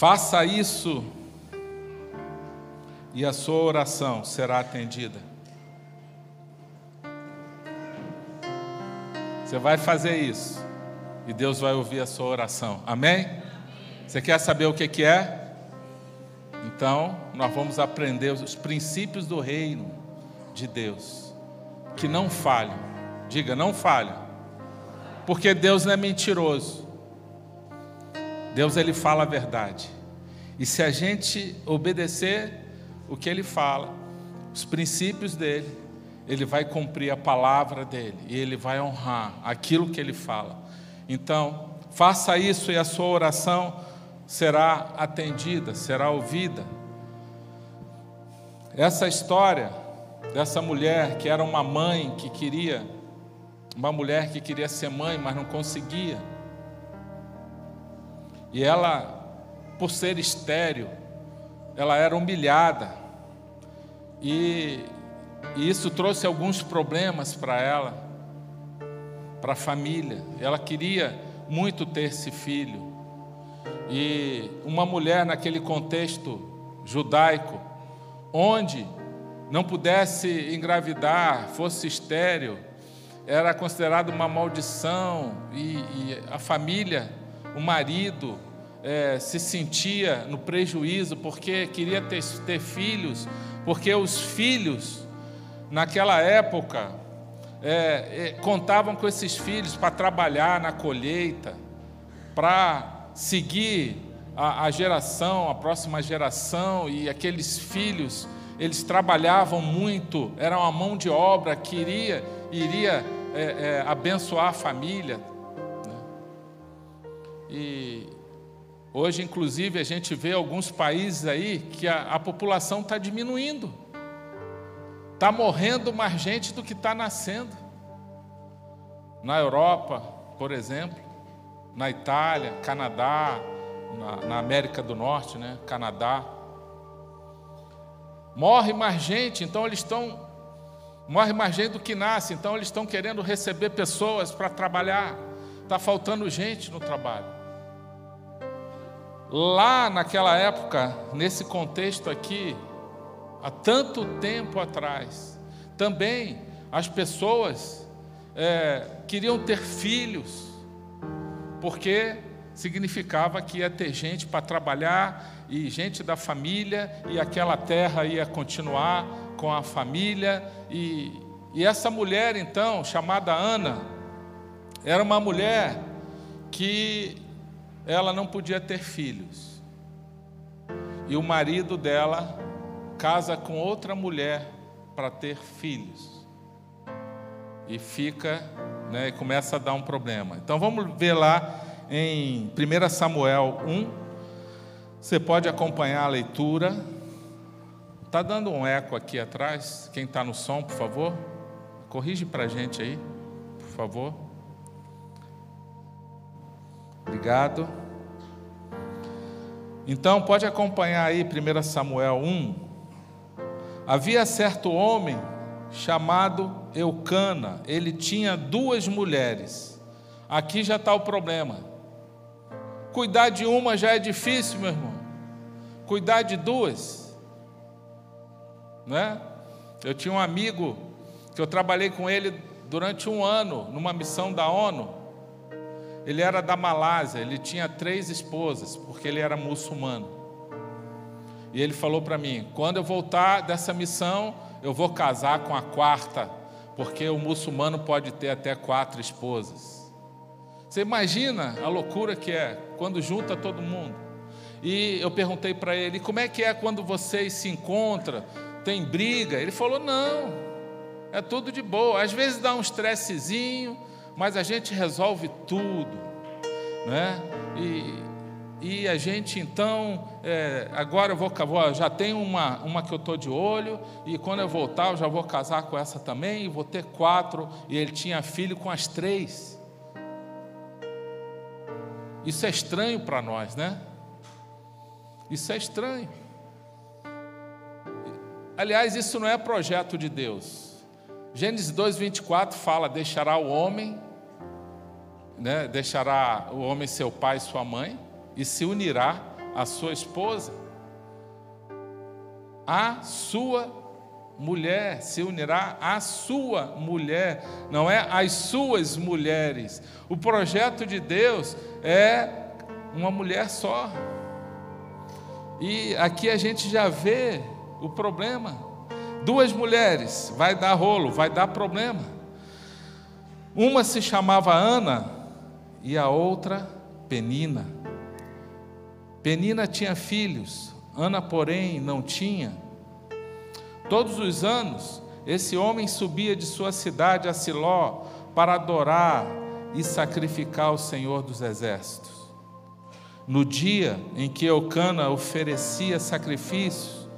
Faça isso e a sua oração será atendida. Você vai fazer isso e Deus vai ouvir a sua oração. Amém? Você quer saber o que, que é? Então, nós vamos aprender os princípios do reino de Deus, que não falham. Diga, não falham. Porque Deus não é mentiroso. Deus ele fala a verdade. E se a gente obedecer o que ele fala, os princípios dele, ele vai cumprir a palavra dele e ele vai honrar aquilo que ele fala. Então, faça isso e a sua oração será atendida, será ouvida. Essa história dessa mulher que era uma mãe que queria, uma mulher que queria ser mãe, mas não conseguia. E ela, por ser estéril, ela era humilhada. E, e isso trouxe alguns problemas para ela, para a família. Ela queria muito ter esse filho. E uma mulher naquele contexto judaico, onde não pudesse engravidar, fosse estéril, era considerado uma maldição e, e a família o marido é, se sentia no prejuízo porque queria ter, ter filhos, porque os filhos, naquela época, é, é, contavam com esses filhos para trabalhar na colheita, para seguir a, a, geração, a próxima geração, e aqueles filhos, eles trabalhavam muito, era uma mão de obra que iria, iria é, é, abençoar a família, e hoje, inclusive, a gente vê alguns países aí que a, a população está diminuindo. Está morrendo mais gente do que está nascendo. Na Europa, por exemplo, na Itália, Canadá, na, na América do Norte, né? Canadá. Morre mais gente, então eles estão. Morre mais gente do que nasce, então eles estão querendo receber pessoas para trabalhar. Está faltando gente no trabalho. Lá naquela época, nesse contexto aqui, há tanto tempo atrás, também as pessoas é, queriam ter filhos, porque significava que ia ter gente para trabalhar e gente da família, e aquela terra ia continuar com a família. E, e essa mulher, então, chamada Ana, era uma mulher que ela não podia ter filhos. E o marido dela casa com outra mulher para ter filhos. E fica, né, e começa a dar um problema. Então vamos ver lá em 1 Samuel 1. Você pode acompanhar a leitura. Está dando um eco aqui atrás. Quem está no som, por favor, corrige para a gente aí, por favor. Obrigado. Então, pode acompanhar aí 1 Samuel 1. Havia certo homem chamado Eucana, ele tinha duas mulheres. Aqui já está o problema. Cuidar de uma já é difícil, meu irmão. Cuidar de duas, não é? Eu tinha um amigo que eu trabalhei com ele durante um ano numa missão da ONU. Ele era da Malásia, ele tinha três esposas, porque ele era muçulmano. E ele falou para mim: quando eu voltar dessa missão, eu vou casar com a quarta, porque o muçulmano pode ter até quatro esposas. Você imagina a loucura que é quando junta todo mundo. E eu perguntei para ele: como é que é quando vocês se encontram? Tem briga? Ele falou: não, é tudo de boa. Às vezes dá um estressezinho mas a gente resolve tudo, né? E, e a gente então, é, agora eu vou, já tenho uma, uma que eu estou de olho, e quando eu voltar eu já vou casar com essa também, e vou ter quatro, e ele tinha filho com as três. Isso é estranho para nós, né? Isso é estranho. Aliás, isso não é projeto de Deus. Gênesis 2:24 fala: deixará o homem, né, deixará o homem seu pai e sua mãe e se unirá a sua esposa. A sua mulher se unirá à sua mulher, não é as suas mulheres. O projeto de Deus é uma mulher só. E aqui a gente já vê o problema. Duas mulheres, vai dar rolo, vai dar problema. Uma se chamava Ana e a outra Penina. Penina tinha filhos, Ana, porém, não tinha. Todos os anos, esse homem subia de sua cidade a Siló para adorar e sacrificar ao Senhor dos Exércitos. No dia em que Eucana oferecia sacrifícios,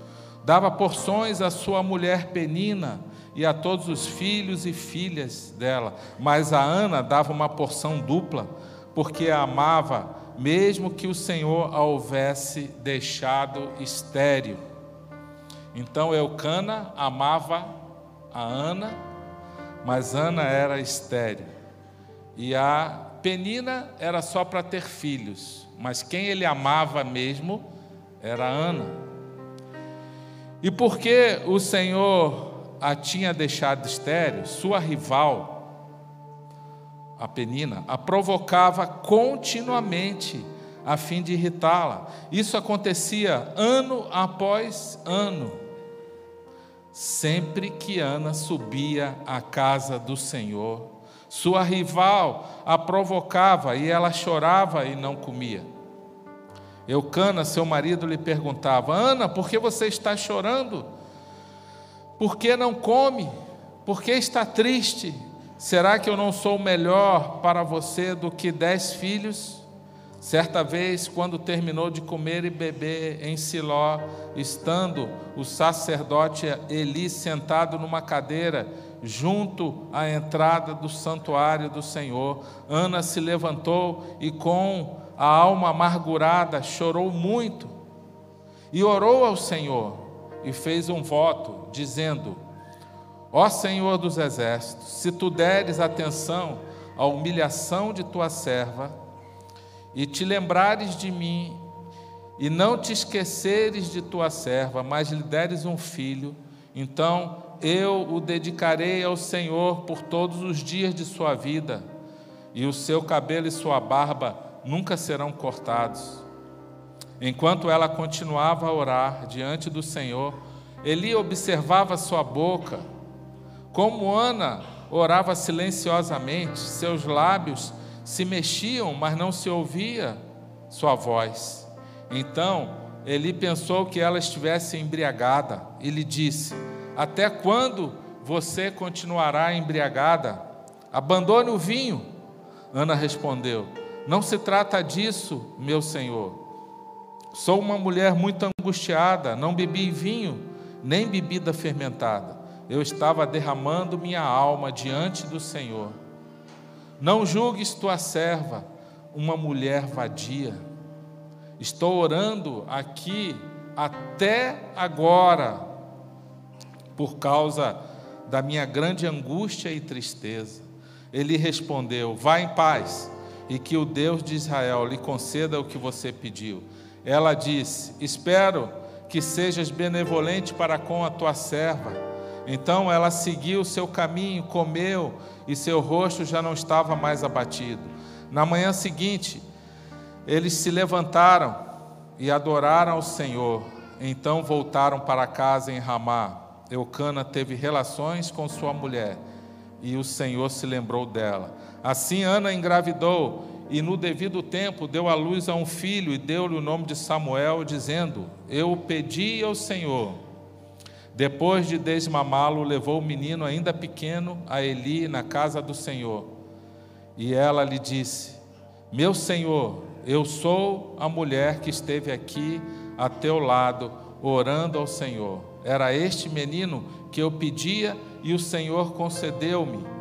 dava porções à sua mulher Penina e a todos os filhos e filhas dela, mas a Ana dava uma porção dupla, porque a amava, mesmo que o Senhor a houvesse deixado estéril. Então Eucana amava a Ana, mas Ana era estéril. E a Penina era só para ter filhos, mas quem ele amava mesmo era Ana. E porque o Senhor a tinha deixado estéril, sua rival, a Penina, a provocava continuamente a fim de irritá-la. Isso acontecia ano após ano. Sempre que Ana subia à casa do Senhor, sua rival a provocava e ela chorava e não comia. Eucana, seu marido, lhe perguntava: Ana, por que você está chorando? Por que não come? Por que está triste? Será que eu não sou melhor para você do que dez filhos? Certa vez, quando terminou de comer e beber em Siló, estando o sacerdote Eli sentado numa cadeira junto à entrada do santuário do Senhor, Ana se levantou e com a alma amargurada chorou muito e orou ao Senhor e fez um voto dizendo: Ó Senhor dos exércitos, se tu deres atenção à humilhação de tua serva, e te lembrares de mim, e não te esqueceres de tua serva, mas lhe deres um filho, então eu o dedicarei ao Senhor por todos os dias de sua vida, e o seu cabelo e sua barba nunca serão cortados. Enquanto ela continuava a orar diante do Senhor, Eli observava sua boca, como Ana orava silenciosamente, seus lábios se mexiam, mas não se ouvia sua voz. Então ele pensou que ela estivesse embriagada e lhe disse: Até quando você continuará embriagada? Abandone o vinho. Ana respondeu: Não se trata disso, meu senhor. Sou uma mulher muito angustiada, não bebi vinho, nem bebida fermentada. Eu estava derramando minha alma diante do Senhor. Não julgues tua serva uma mulher vadia. Estou orando aqui até agora por causa da minha grande angústia e tristeza. Ele respondeu: Vá em paz e que o Deus de Israel lhe conceda o que você pediu. Ela disse: Espero que sejas benevolente para com a tua serva então ela seguiu o seu caminho, comeu e seu rosto já não estava mais abatido. Na manhã seguinte, eles se levantaram e adoraram ao Senhor. Então voltaram para casa em Ramá. Eucana teve relações com sua mulher e o Senhor se lembrou dela. Assim Ana engravidou e no devido tempo deu à luz a um filho e deu-lhe o nome de Samuel, dizendo: Eu pedi ao Senhor depois de desmamá-lo, levou o menino ainda pequeno a Eli na casa do Senhor. E ela lhe disse: Meu senhor, eu sou a mulher que esteve aqui a teu lado, orando ao Senhor. Era este menino que eu pedia e o Senhor concedeu-me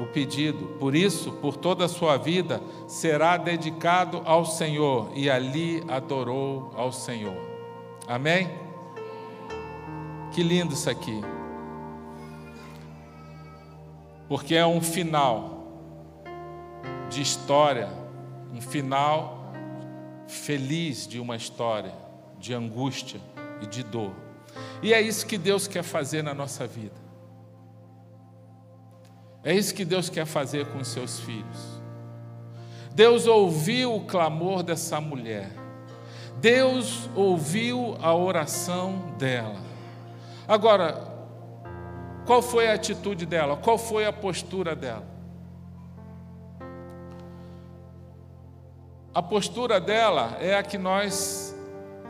o pedido. Por isso, por toda a sua vida, será dedicado ao Senhor. E ali adorou ao Senhor. Amém? Que lindo isso aqui. Porque é um final de história, um final feliz de uma história de angústia e de dor. E é isso que Deus quer fazer na nossa vida. É isso que Deus quer fazer com os seus filhos. Deus ouviu o clamor dessa mulher. Deus ouviu a oração dela. Agora, qual foi a atitude dela? Qual foi a postura dela? A postura dela é a que nós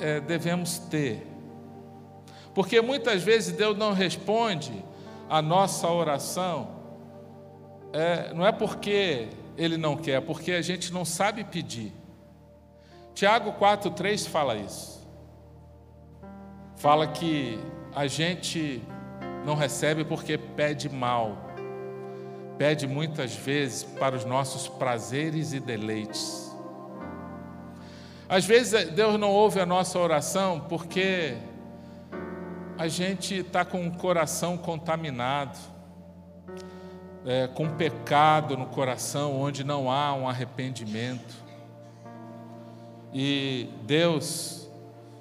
é, devemos ter. Porque muitas vezes Deus não responde a nossa oração, é, não é porque Ele não quer, é porque a gente não sabe pedir. Tiago 4,3 fala isso. Fala que a gente não recebe porque pede mal, pede muitas vezes para os nossos prazeres e deleites. Às vezes Deus não ouve a nossa oração porque a gente está com o coração contaminado, é, com pecado no coração, onde não há um arrependimento. E Deus,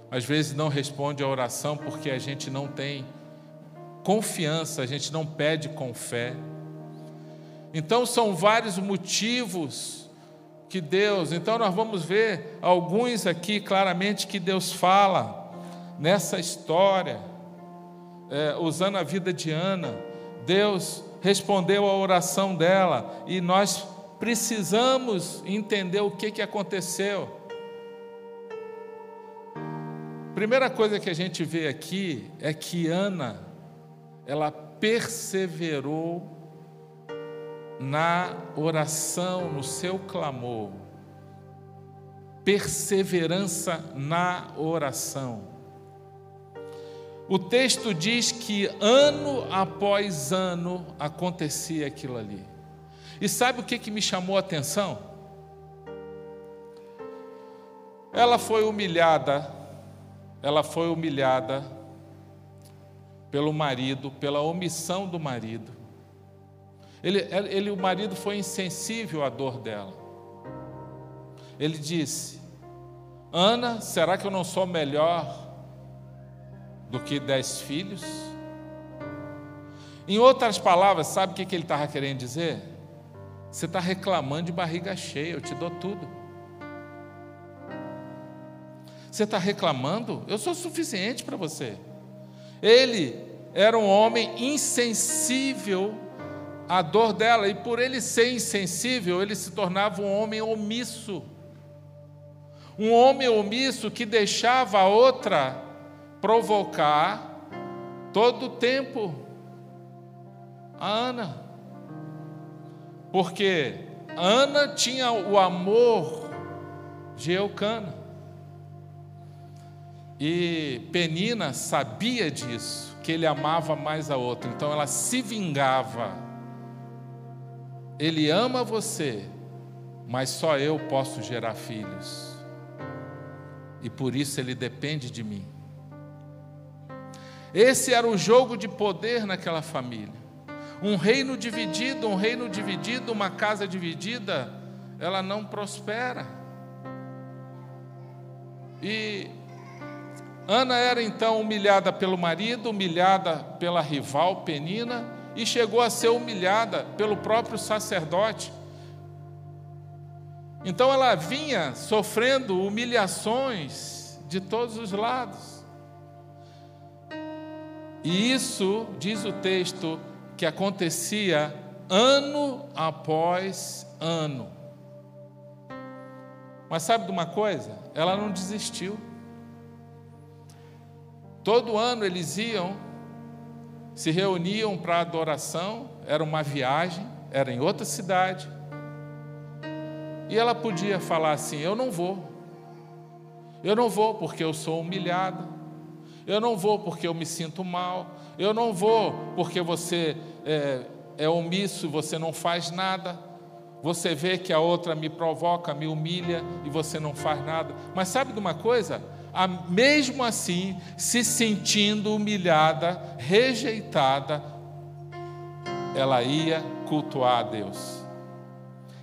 às vezes, não responde a oração porque a gente não tem confiança, a gente não pede com fé. Então, são vários motivos que Deus, então, nós vamos ver alguns aqui claramente que Deus fala nessa história é, usando a vida de Ana, Deus respondeu a oração dela e nós precisamos entender o que, que aconteceu. Primeira coisa que a gente vê aqui é que Ana, ela perseverou na oração, no seu clamor. Perseverança na oração. O texto diz que ano após ano acontecia aquilo ali. E sabe o que, que me chamou a atenção? Ela foi humilhada, ela foi humilhada pelo marido, pela omissão do marido. Ele, ele, o marido foi insensível à dor dela. Ele disse: Ana, será que eu não sou melhor do que dez filhos? Em outras palavras, sabe o que ele estava querendo dizer? Você está reclamando de barriga cheia, eu te dou tudo. Você está reclamando? Eu sou suficiente para você. Ele era um homem insensível à dor dela, e por ele ser insensível, ele se tornava um homem omisso. Um homem omisso que deixava a outra provocar todo o tempo a Ana. Porque Ana tinha o amor de Eucana. E Penina sabia disso, que ele amava mais a outra. Então ela se vingava. Ele ama você, mas só eu posso gerar filhos. E por isso ele depende de mim. Esse era o jogo de poder naquela família. Um reino dividido, um reino dividido, uma casa dividida, ela não prospera. E Ana era então humilhada pelo marido, humilhada pela rival Penina e chegou a ser humilhada pelo próprio sacerdote. Então ela vinha sofrendo humilhações de todos os lados. E isso, diz o texto, que acontecia ano após ano. Mas sabe de uma coisa? Ela não desistiu. Todo ano eles iam, se reuniam para adoração, era uma viagem, era em outra cidade. E ela podia falar assim: Eu não vou. Eu não vou porque eu sou humilhada. Eu não vou porque eu me sinto mal. Eu não vou porque você é, é omisso, você não faz nada. Você vê que a outra me provoca, me humilha e você não faz nada. Mas sabe de uma coisa? A, mesmo assim, se sentindo humilhada, rejeitada, ela ia cultuar a Deus.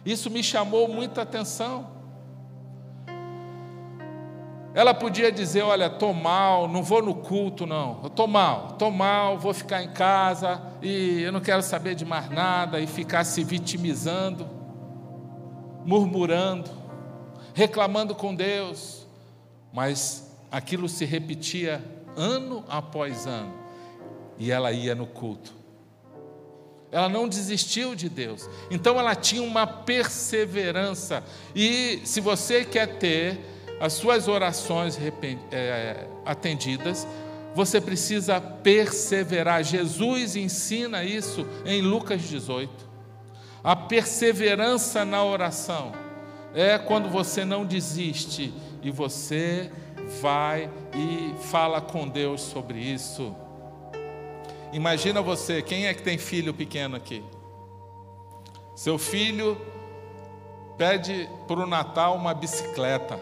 Isso me chamou muita atenção. Ela podia dizer: Olha, estou mal, não vou no culto, não. Estou mal, estou mal, vou ficar em casa e eu não quero saber de mais nada e ficar se vitimizando, murmurando, reclamando com Deus. Mas aquilo se repetia ano após ano e ela ia no culto. Ela não desistiu de Deus. Então ela tinha uma perseverança. E se você quer ter as suas orações é, atendidas, você precisa perseverar. Jesus ensina isso em Lucas 18. A perseverança na oração é quando você não desiste e você vai e fala com Deus sobre isso. Imagina você, quem é que tem filho pequeno aqui? Seu filho pede para o Natal uma bicicleta.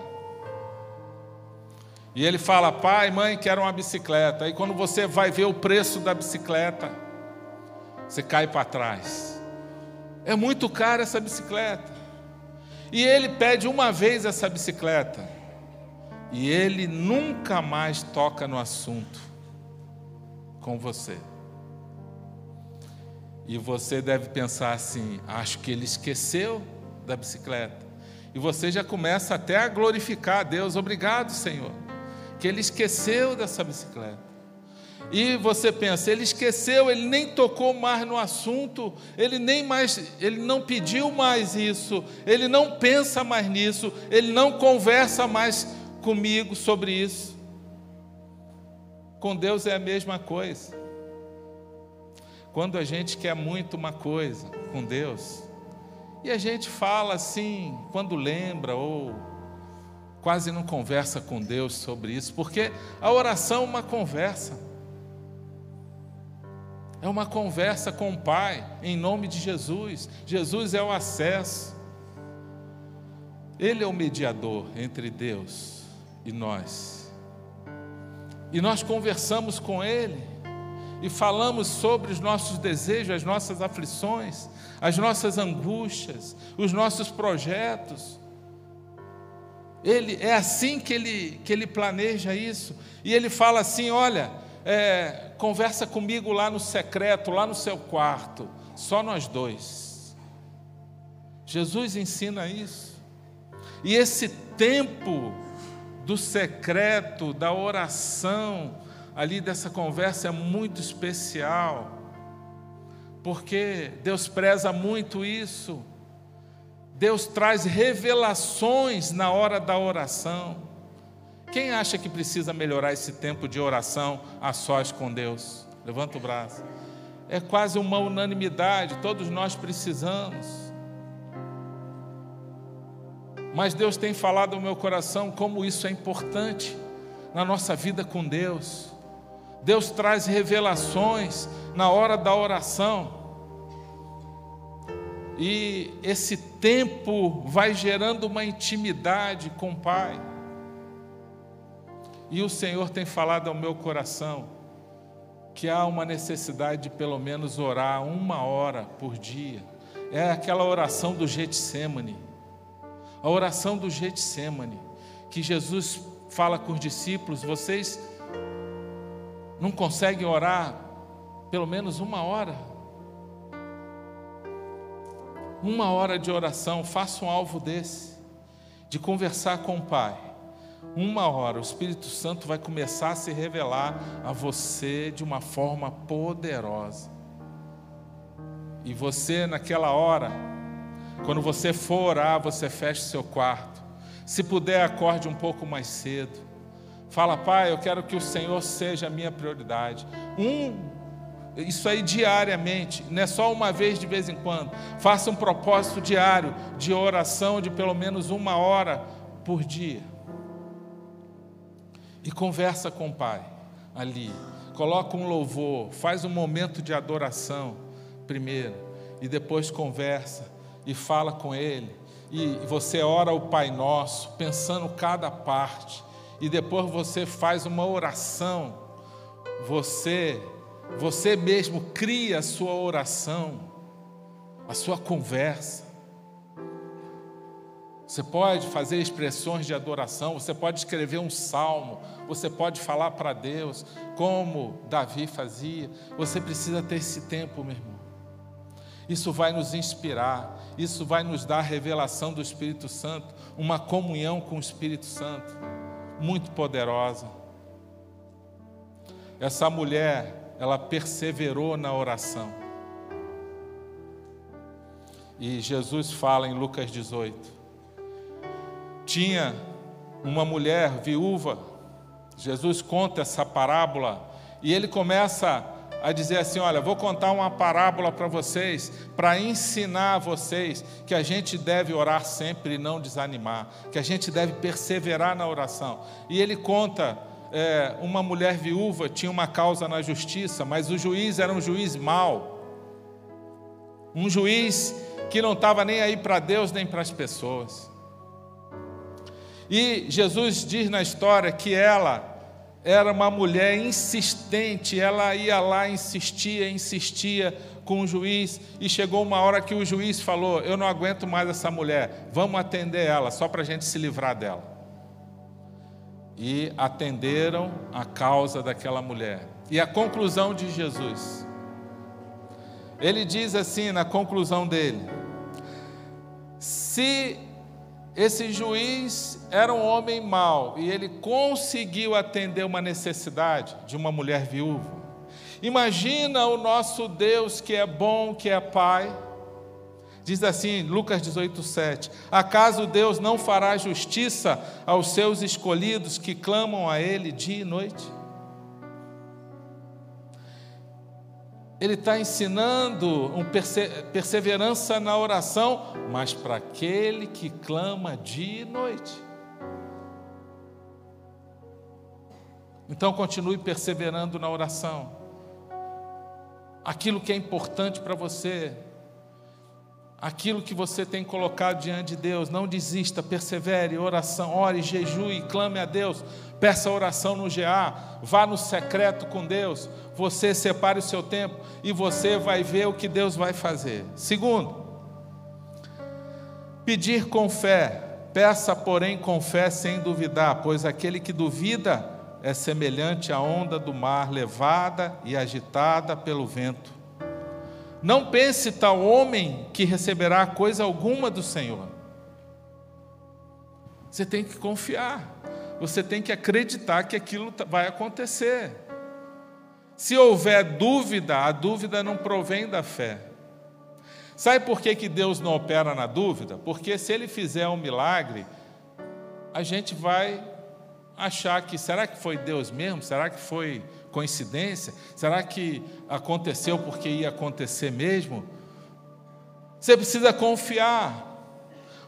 E ele fala: pai, mãe, quero uma bicicleta. Aí quando você vai ver o preço da bicicleta, você cai para trás. É muito caro essa bicicleta. E ele pede uma vez essa bicicleta. E ele nunca mais toca no assunto com você. E você deve pensar assim: acho que ele esqueceu da bicicleta. E você já começa até a glorificar a Deus. Obrigado, Senhor que ele esqueceu dessa bicicleta. E você pensa, ele esqueceu, ele nem tocou mais no assunto, ele nem mais, ele não pediu mais isso, ele não pensa mais nisso, ele não conversa mais comigo sobre isso. Com Deus é a mesma coisa. Quando a gente quer muito uma coisa com Deus, e a gente fala assim, quando lembra ou quase não conversa com Deus sobre isso, porque a oração é uma conversa. É uma conversa com o Pai, em nome de Jesus. Jesus é o acesso. Ele é o mediador entre Deus e nós. E nós conversamos com Ele e falamos sobre os nossos desejos, as nossas aflições, as nossas angústias, os nossos projetos. Ele é assim que ele, que ele planeja isso. E ele fala assim: olha, é, conversa comigo lá no secreto, lá no seu quarto, só nós dois. Jesus ensina isso. E esse tempo do secreto, da oração, ali dessa conversa é muito especial, porque Deus preza muito isso. Deus traz revelações na hora da oração. Quem acha que precisa melhorar esse tempo de oração a sós com Deus? Levanta o braço. É quase uma unanimidade, todos nós precisamos. Mas Deus tem falado ao meu coração como isso é importante na nossa vida com Deus. Deus traz revelações na hora da oração. E esse tempo vai gerando uma intimidade com o Pai. E o Senhor tem falado ao meu coração que há uma necessidade de pelo menos orar uma hora por dia. É aquela oração do Getsemane. A oração do Getsemane, que Jesus fala com os discípulos, vocês não conseguem orar pelo menos uma hora? Uma hora de oração, faça um alvo desse, de conversar com o Pai. Uma hora, o Espírito Santo vai começar a se revelar a você de uma forma poderosa. E você, naquela hora, quando você for orar, você feche seu quarto. Se puder, acorde um pouco mais cedo. Fala, Pai, eu quero que o Senhor seja a minha prioridade. Um isso aí diariamente, não é só uma vez de vez em quando. Faça um propósito diário de oração de pelo menos uma hora por dia. E conversa com o Pai ali. Coloca um louvor, faz um momento de adoração primeiro, e depois conversa e fala com Ele. E você ora o Pai Nosso, pensando cada parte, e depois você faz uma oração. Você você mesmo cria a sua oração, a sua conversa. Você pode fazer expressões de adoração, você pode escrever um salmo, você pode falar para Deus, como Davi fazia. Você precisa ter esse tempo, meu irmão. Isso vai nos inspirar, isso vai nos dar a revelação do Espírito Santo, uma comunhão com o Espírito Santo, muito poderosa. Essa mulher, ela perseverou na oração. E Jesus fala em Lucas 18: tinha uma mulher viúva, Jesus conta essa parábola e ele começa a dizer assim: Olha, vou contar uma parábola para vocês, para ensinar a vocês que a gente deve orar sempre e não desanimar, que a gente deve perseverar na oração. E ele conta: é, uma mulher viúva tinha uma causa na justiça, mas o juiz era um juiz mau, um juiz que não estava nem aí para Deus nem para as pessoas. E Jesus diz na história que ela era uma mulher insistente, ela ia lá, insistia, insistia com o juiz, e chegou uma hora que o juiz falou: Eu não aguento mais essa mulher, vamos atender ela, só para a gente se livrar dela. E atenderam a causa daquela mulher. E a conclusão de Jesus. Ele diz assim na conclusão dele: Se esse juiz era um homem mau e ele conseguiu atender uma necessidade de uma mulher viúva. Imagina o nosso Deus que é bom, que é Pai. Diz assim, Lucas 18, 7: Acaso Deus não fará justiça aos seus escolhidos que clamam a Ele dia e noite? ele está ensinando um perse perseverança na oração, mas para aquele que clama dia e noite. Então continue perseverando na oração. Aquilo que é importante para você, aquilo que você tem colocado diante de Deus, não desista, persevere, oração, ore, jejue, clame a Deus, peça oração no GA, vá no secreto com Deus, você separe o seu tempo e você vai ver o que Deus vai fazer. Segundo, pedir com fé, peça, porém, com fé sem duvidar, pois aquele que duvida é semelhante à onda do mar levada e agitada pelo vento. Não pense tal homem que receberá coisa alguma do Senhor. Você tem que confiar, você tem que acreditar que aquilo vai acontecer. Se houver dúvida, a dúvida não provém da fé. Sabe por que, que Deus não opera na dúvida? Porque se Ele fizer um milagre, a gente vai achar que será que foi Deus mesmo? Será que foi coincidência? Será que aconteceu porque ia acontecer mesmo? Você precisa confiar.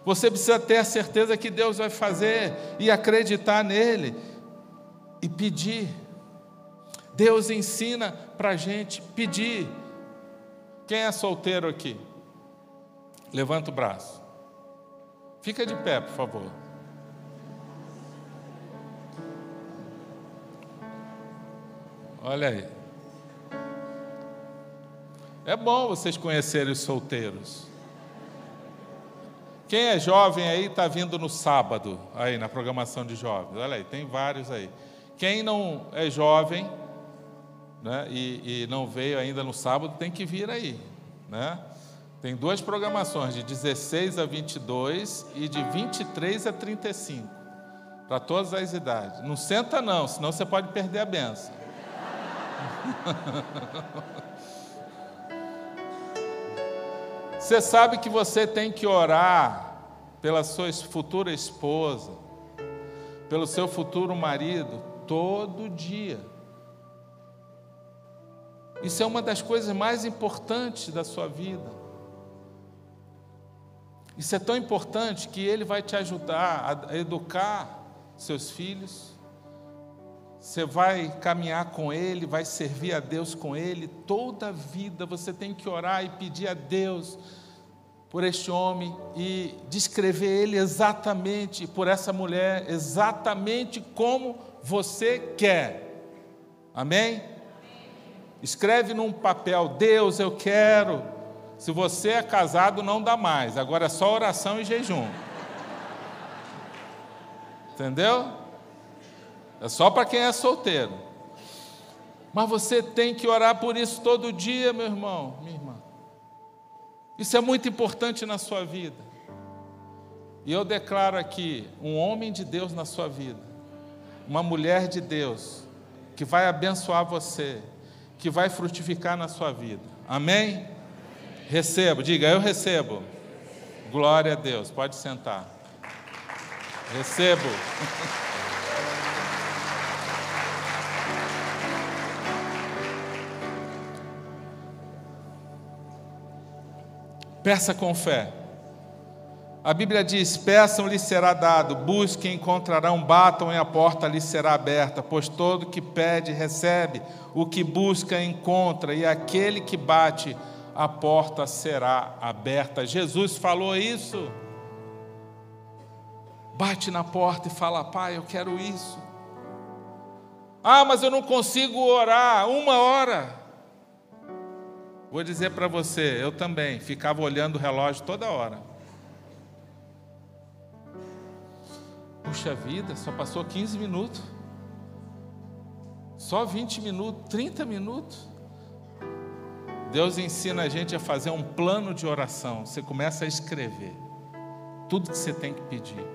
Você precisa ter a certeza que Deus vai fazer e acreditar nele e pedir. Deus ensina para a gente pedir. Quem é solteiro aqui? Levanta o braço. Fica de pé, por favor. Olha aí. É bom vocês conhecerem os solteiros. Quem é jovem aí está vindo no sábado, aí na programação de jovens. Olha aí, tem vários aí. Quem não é jovem né, e, e não veio ainda no sábado, tem que vir aí. Né? Tem duas programações, de 16 a 22 e de 23 a 35, para todas as idades. Não senta não, senão você pode perder a benção. Você sabe que você tem que orar pela sua futura esposa, pelo seu futuro marido, todo dia. Isso é uma das coisas mais importantes da sua vida. Isso é tão importante que ele vai te ajudar a educar seus filhos, você vai caminhar com Ele, vai servir a Deus com Ele, toda a vida você tem que orar e pedir a Deus por este homem e descrever ele exatamente, por essa mulher, exatamente como você quer. Amém? Escreve num papel, Deus, eu quero. Se você é casado, não dá mais, agora é só oração e jejum. Entendeu? É só para quem é solteiro. Mas você tem que orar por isso todo dia, meu irmão, minha irmã. Isso é muito importante na sua vida. E eu declaro aqui um homem de Deus na sua vida, uma mulher de Deus, que vai abençoar você, que vai frutificar na sua vida. Amém? Recebo, diga, eu recebo. Glória a Deus, pode sentar. Recebo. Peça com fé. A Bíblia diz: Peçam, lhe será dado, busquem, encontrarão, batam e a porta lhe será aberta, pois todo que pede, recebe, o que busca, encontra, e aquele que bate, a porta será aberta. Jesus falou isso. Bate na porta e fala: Pai, eu quero isso. Ah, mas eu não consigo orar uma hora. Vou dizer para você, eu também ficava olhando o relógio toda hora. Puxa vida, só passou 15 minutos. Só 20 minutos, 30 minutos. Deus ensina a gente a fazer um plano de oração. Você começa a escrever tudo que você tem que pedir.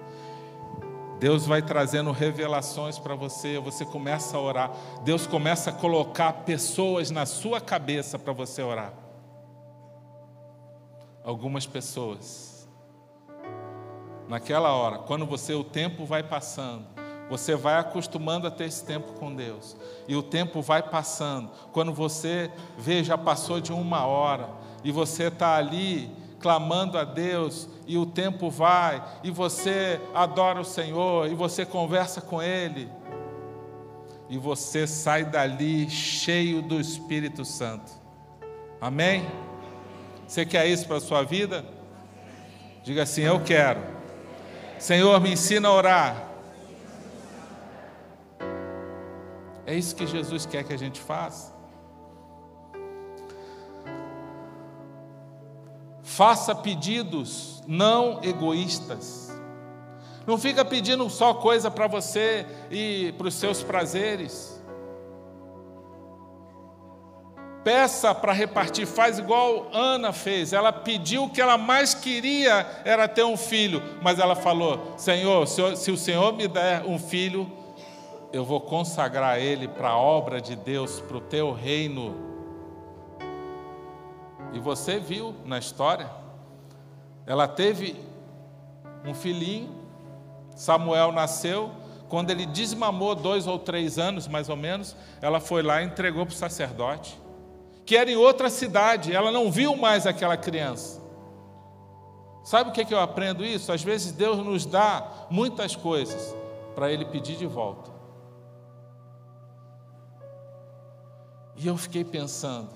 Deus vai trazendo revelações para você, você começa a orar. Deus começa a colocar pessoas na sua cabeça para você orar. Algumas pessoas. Naquela hora, quando você o tempo vai passando, você vai acostumando a ter esse tempo com Deus. E o tempo vai passando. Quando você vê, já passou de uma hora, e você está ali clamando a Deus, e o tempo vai, e você adora o Senhor, e você conversa com Ele, e você sai dali cheio do Espírito Santo. Amém? Você quer isso para a sua vida? Diga assim: Eu quero. Senhor, me ensina a orar. É isso que Jesus quer que a gente faça. Faça pedidos não egoístas. Não fica pedindo só coisa para você e para os seus prazeres. Peça para repartir, faz igual Ana fez. Ela pediu o que ela mais queria era ter um filho, mas ela falou: Senhor, se o Senhor me der um filho, eu vou consagrar ele para a obra de Deus, para o teu reino. E você viu na história, ela teve um filhinho, Samuel nasceu, quando ele desmamou dois ou três anos, mais ou menos, ela foi lá e entregou para o sacerdote, que era em outra cidade, ela não viu mais aquela criança. Sabe o que, é que eu aprendo isso? Às vezes Deus nos dá muitas coisas para Ele pedir de volta. E eu fiquei pensando,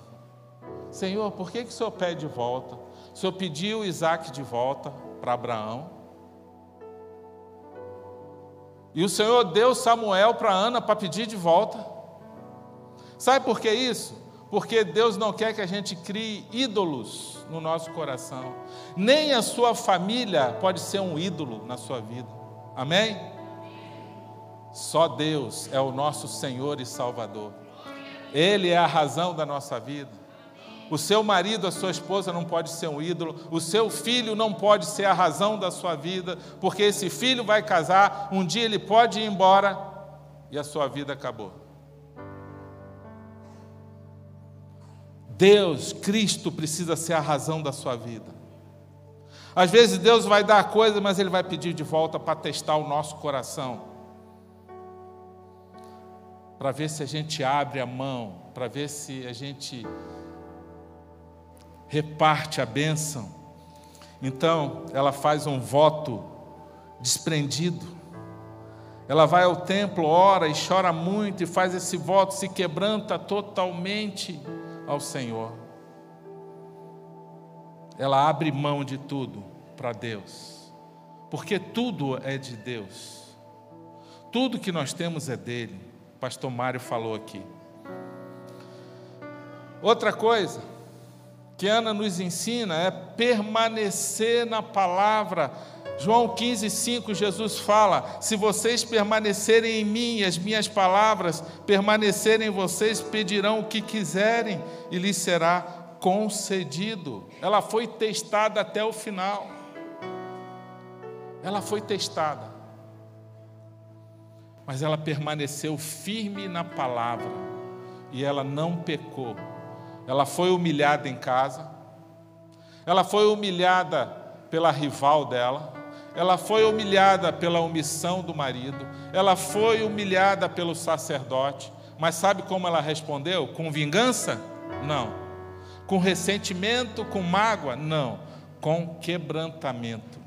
Senhor, por que, que o Senhor pede de volta? O Senhor pediu Isaac de volta para Abraão. E o Senhor deu Samuel para Ana para pedir de volta. Sabe por que isso? Porque Deus não quer que a gente crie ídolos no nosso coração. Nem a sua família pode ser um ídolo na sua vida. Amém? Só Deus é o nosso Senhor e Salvador. Ele é a razão da nossa vida. O seu marido, a sua esposa não pode ser um ídolo, o seu filho não pode ser a razão da sua vida, porque esse filho vai casar, um dia ele pode ir embora e a sua vida acabou. Deus, Cristo, precisa ser a razão da sua vida. Às vezes Deus vai dar a coisa, mas Ele vai pedir de volta para testar o nosso coração, para ver se a gente abre a mão, para ver se a gente reparte a bênção. Então, ela faz um voto desprendido. Ela vai ao templo, ora e chora muito e faz esse voto, se quebranta totalmente ao Senhor. Ela abre mão de tudo para Deus, porque tudo é de Deus. Tudo que nós temos é dele. O pastor Mário falou aqui. Outra coisa, que Ana nos ensina é permanecer na palavra, João 15, 5, Jesus fala: Se vocês permanecerem em mim as minhas palavras permanecerem em vocês, pedirão o que quiserem e lhes será concedido. Ela foi testada até o final. Ela foi testada. Mas ela permaneceu firme na palavra e ela não pecou. Ela foi humilhada em casa. Ela foi humilhada pela rival dela ela foi humilhada pela omissão do marido, ela foi humilhada pelo sacerdote, mas sabe como ela respondeu? Com vingança? Não. Com ressentimento, com mágoa? Não. Com quebrantamento.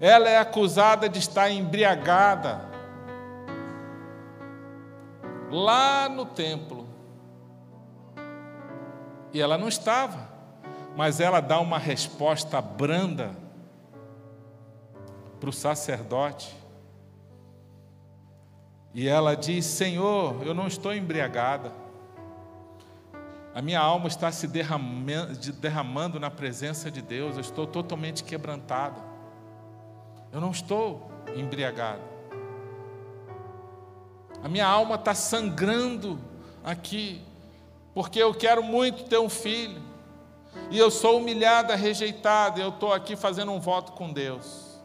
Ela é acusada de estar embriagada lá no templo. E ela não estava, mas ela dá uma resposta branda para o sacerdote. E ela diz: Senhor, eu não estou embriagada. A minha alma está se derramando na presença de Deus. Eu estou totalmente quebrantada. Eu não estou embriagada. A minha alma está sangrando aqui, porque eu quero muito ter um filho. E eu sou humilhada, rejeitada. Eu estou aqui fazendo um voto com Deus.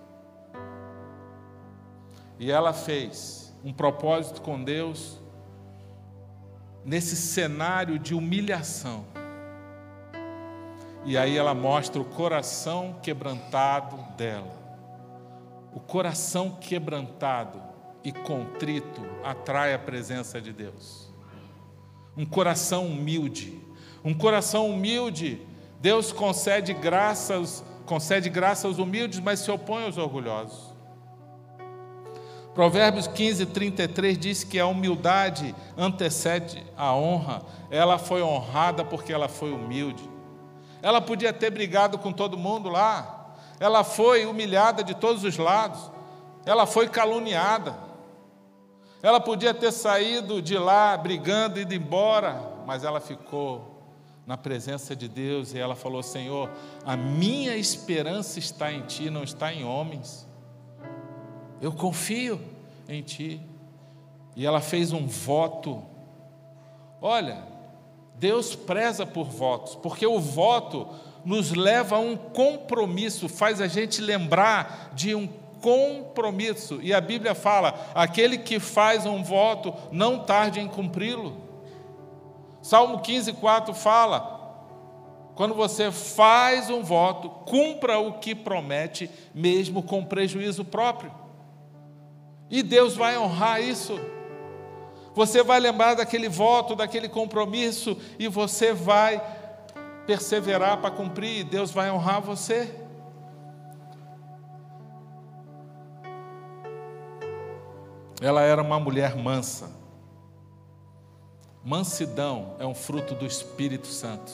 E ela fez um propósito com Deus nesse cenário de humilhação. E aí ela mostra o coração quebrantado dela. O coração quebrantado e contrito atrai a presença de Deus. Um coração humilde, um coração humilde, Deus concede graças, concede graça aos humildes, mas se opõe aos orgulhosos. Provérbios 15, 33 diz que a humildade antecede a honra. Ela foi honrada porque ela foi humilde. Ela podia ter brigado com todo mundo lá. Ela foi humilhada de todos os lados. Ela foi caluniada. Ela podia ter saído de lá brigando, ido embora, mas ela ficou na presença de Deus e ela falou: Senhor, a minha esperança está em Ti, não está em homens. Eu confio em ti. E ela fez um voto. Olha, Deus preza por votos, porque o voto nos leva a um compromisso, faz a gente lembrar de um compromisso. E a Bíblia fala: aquele que faz um voto, não tarde em cumpri-lo. Salmo 15, 4 fala: quando você faz um voto, cumpra o que promete, mesmo com prejuízo próprio. E Deus vai honrar isso. Você vai lembrar daquele voto, daquele compromisso, e você vai perseverar para cumprir, e Deus vai honrar você. Ela era uma mulher mansa. Mansidão é um fruto do Espírito Santo.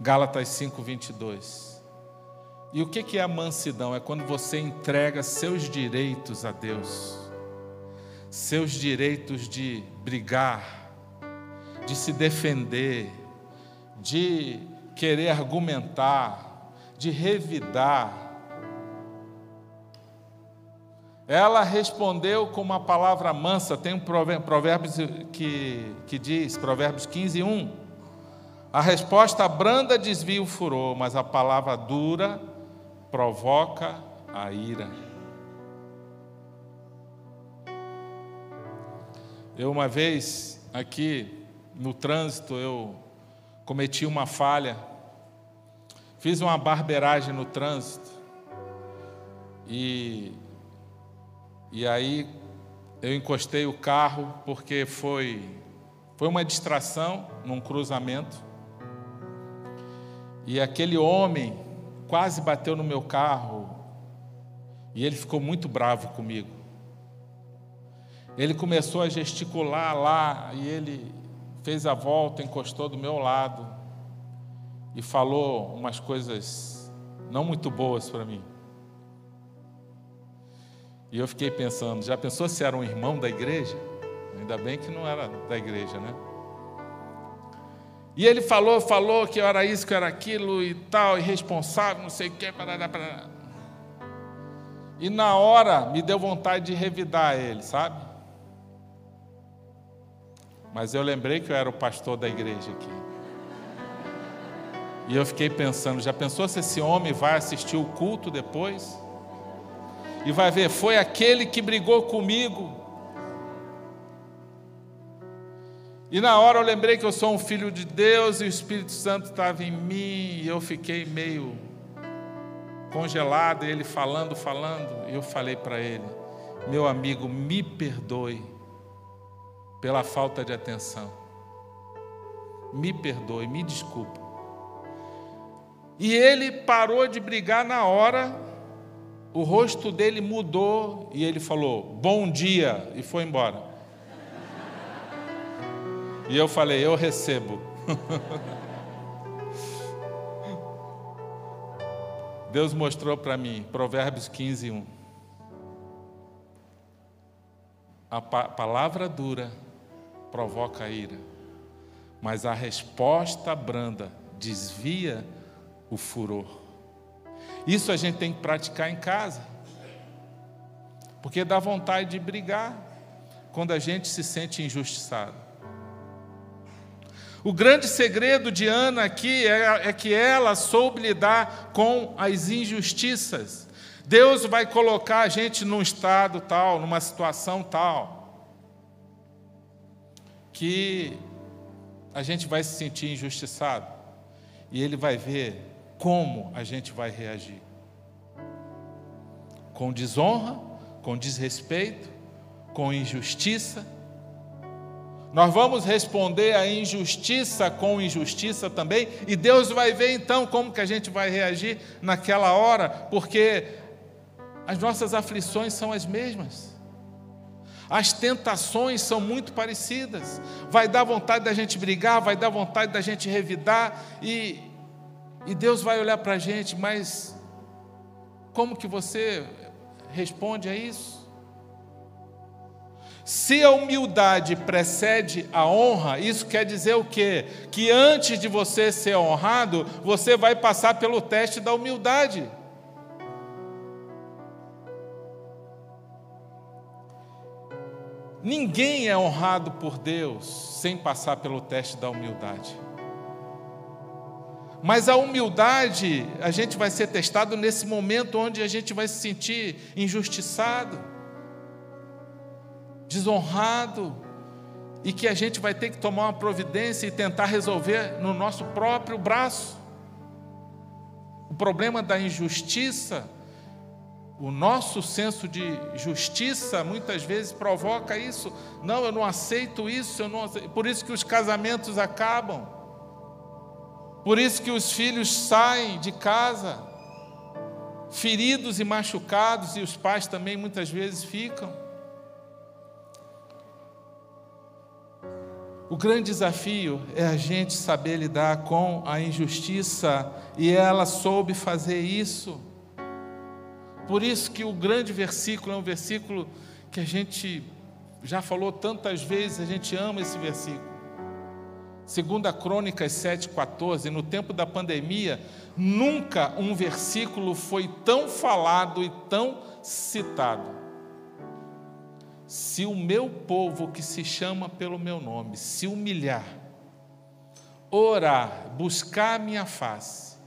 Gálatas 5, 22. E o que é a mansidão? É quando você entrega seus direitos a Deus, seus direitos de brigar, de se defender, de querer argumentar, de revidar. Ela respondeu com uma palavra mansa, tem um provérbio que, que diz, Provérbios 15, 1. A resposta branda desvia o furor, mas a palavra dura provoca a ira. Eu uma vez aqui no trânsito eu cometi uma falha. Fiz uma barbeiragem no trânsito. E e aí eu encostei o carro porque foi foi uma distração num cruzamento. E aquele homem quase bateu no meu carro e ele ficou muito bravo comigo. Ele começou a gesticular lá e ele fez a volta, encostou do meu lado e falou umas coisas não muito boas para mim. E eu fiquei pensando, já pensou se era um irmão da igreja? Ainda bem que não era da igreja, né? E ele falou, falou que eu era isso, que eu era aquilo e tal, irresponsável, não sei o que. Parará, parará. E na hora me deu vontade de revidar ele, sabe? Mas eu lembrei que eu era o pastor da igreja aqui. E eu fiquei pensando, já pensou se esse homem vai assistir o culto depois? E vai ver, foi aquele que brigou comigo. E na hora eu lembrei que eu sou um filho de Deus e o Espírito Santo estava em mim, e eu fiquei meio congelado, e ele falando, falando, e eu falei para ele: Meu amigo, me perdoe pela falta de atenção. Me perdoe, me desculpe. E ele parou de brigar na hora, o rosto dele mudou e ele falou: Bom dia, e foi embora. E eu falei: Eu recebo. Deus mostrou para mim, Provérbios 15, 1. A palavra dura provoca ira, mas a resposta branda desvia o furor. Isso a gente tem que praticar em casa, porque dá vontade de brigar quando a gente se sente injustiçado. O grande segredo de Ana aqui é, é, que ela soube lidar com as injustiças. Deus vai colocar a gente num estado tal, numa situação tal, que a gente vai se sentir injustiçado e Ele vai ver como a gente vai reagir com desonra, com desrespeito, com injustiça. Nós vamos responder à injustiça com injustiça também, e Deus vai ver então como que a gente vai reagir naquela hora, porque as nossas aflições são as mesmas. As tentações são muito parecidas. Vai dar vontade da gente brigar, vai dar vontade da gente revidar, e, e Deus vai olhar para a gente, mas como que você responde a isso? Se a humildade precede a honra, isso quer dizer o quê? Que antes de você ser honrado, você vai passar pelo teste da humildade. Ninguém é honrado por Deus sem passar pelo teste da humildade. Mas a humildade, a gente vai ser testado nesse momento onde a gente vai se sentir injustiçado, desonrado, e que a gente vai ter que tomar uma providência e tentar resolver no nosso próprio braço. O problema da injustiça o nosso senso de justiça muitas vezes provoca isso. Não, eu não aceito isso, eu não aceito. por isso que os casamentos acabam. Por isso que os filhos saem de casa feridos e machucados e os pais também muitas vezes ficam. O grande desafio é a gente saber lidar com a injustiça e ela soube fazer isso. Por isso que o grande versículo é um versículo que a gente já falou tantas vezes, a gente ama esse versículo. Segunda Crônicas 7,14, no tempo da pandemia, nunca um versículo foi tão falado e tão citado. Se o meu povo que se chama pelo meu nome se humilhar, orar, buscar a minha face,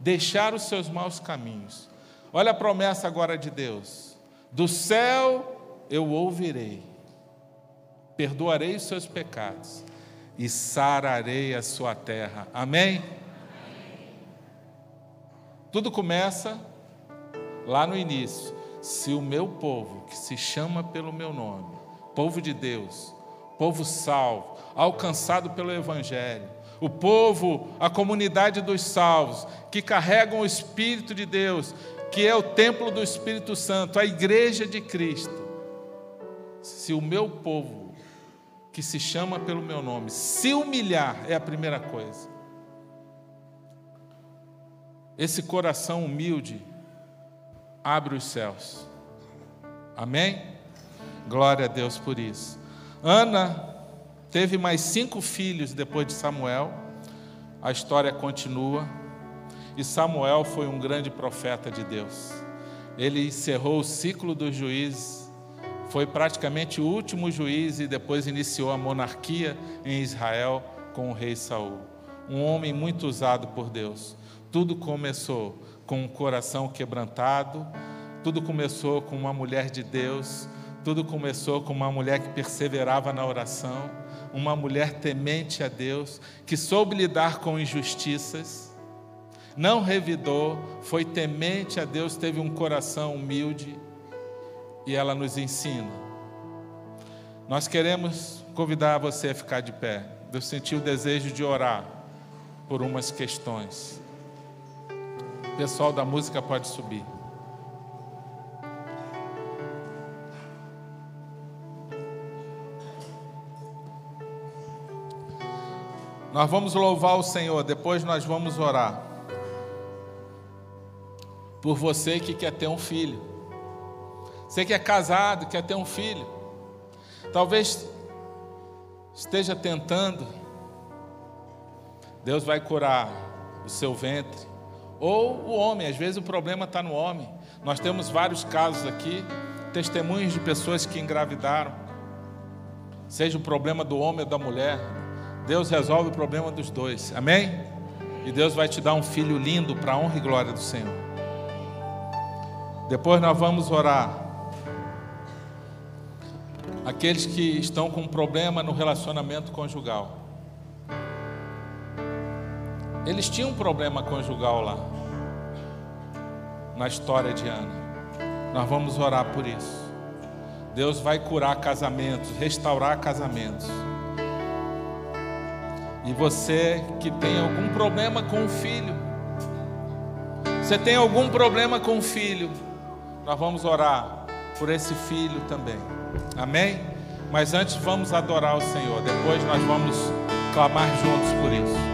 deixar os seus maus caminhos, Olha a promessa agora de Deus: do céu eu ouvirei, perdoarei os seus pecados e sararei a sua terra. Amém? Tudo começa lá no início. Se o meu povo, que se chama pelo meu nome, povo de Deus, povo salvo, alcançado pelo Evangelho, o povo, a comunidade dos salvos, que carregam o Espírito de Deus, que é o templo do Espírito Santo, a igreja de Cristo, se o meu povo, que se chama pelo meu nome, se humilhar, é a primeira coisa. Esse coração humilde abre os céus. Amém? Glória a Deus por isso. Ana teve mais cinco filhos depois de Samuel. A história continua. E Samuel foi um grande profeta de Deus. ele encerrou o ciclo dos juízes, foi praticamente o último juiz e depois iniciou a monarquia em Israel com o rei Saul. Um homem muito usado por Deus. Tudo começou com um coração quebrantado, tudo começou com uma mulher de Deus, tudo começou com uma mulher que perseverava na oração, uma mulher temente a Deus, que soube lidar com injustiças não revidou, foi temente a Deus, teve um coração humilde e ela nos ensina. Nós queremos convidar você a ficar de pé. Eu senti o desejo de orar por umas questões. O pessoal da música pode subir. Nós vamos louvar o Senhor, depois nós vamos orar por você que quer ter um filho. Você que é casado, quer ter um filho. Talvez esteja tentando. Deus vai curar o seu ventre. Ou o homem, às vezes o problema está no homem. Nós temos vários casos aqui, testemunhos de pessoas que engravidaram. Seja o problema do homem ou da mulher, Deus resolve o problema dos dois. Amém? E Deus vai te dar um filho lindo para a honra e glória do Senhor. Depois nós vamos orar. Aqueles que estão com problema no relacionamento conjugal. Eles tinham um problema conjugal lá, na história de Ana. Nós vamos orar por isso. Deus vai curar casamentos, restaurar casamentos. E você que tem algum problema com o filho, você tem algum problema com o filho, nós vamos orar por esse filho também. Amém? Mas antes vamos adorar o Senhor. Depois nós vamos clamar juntos por isso.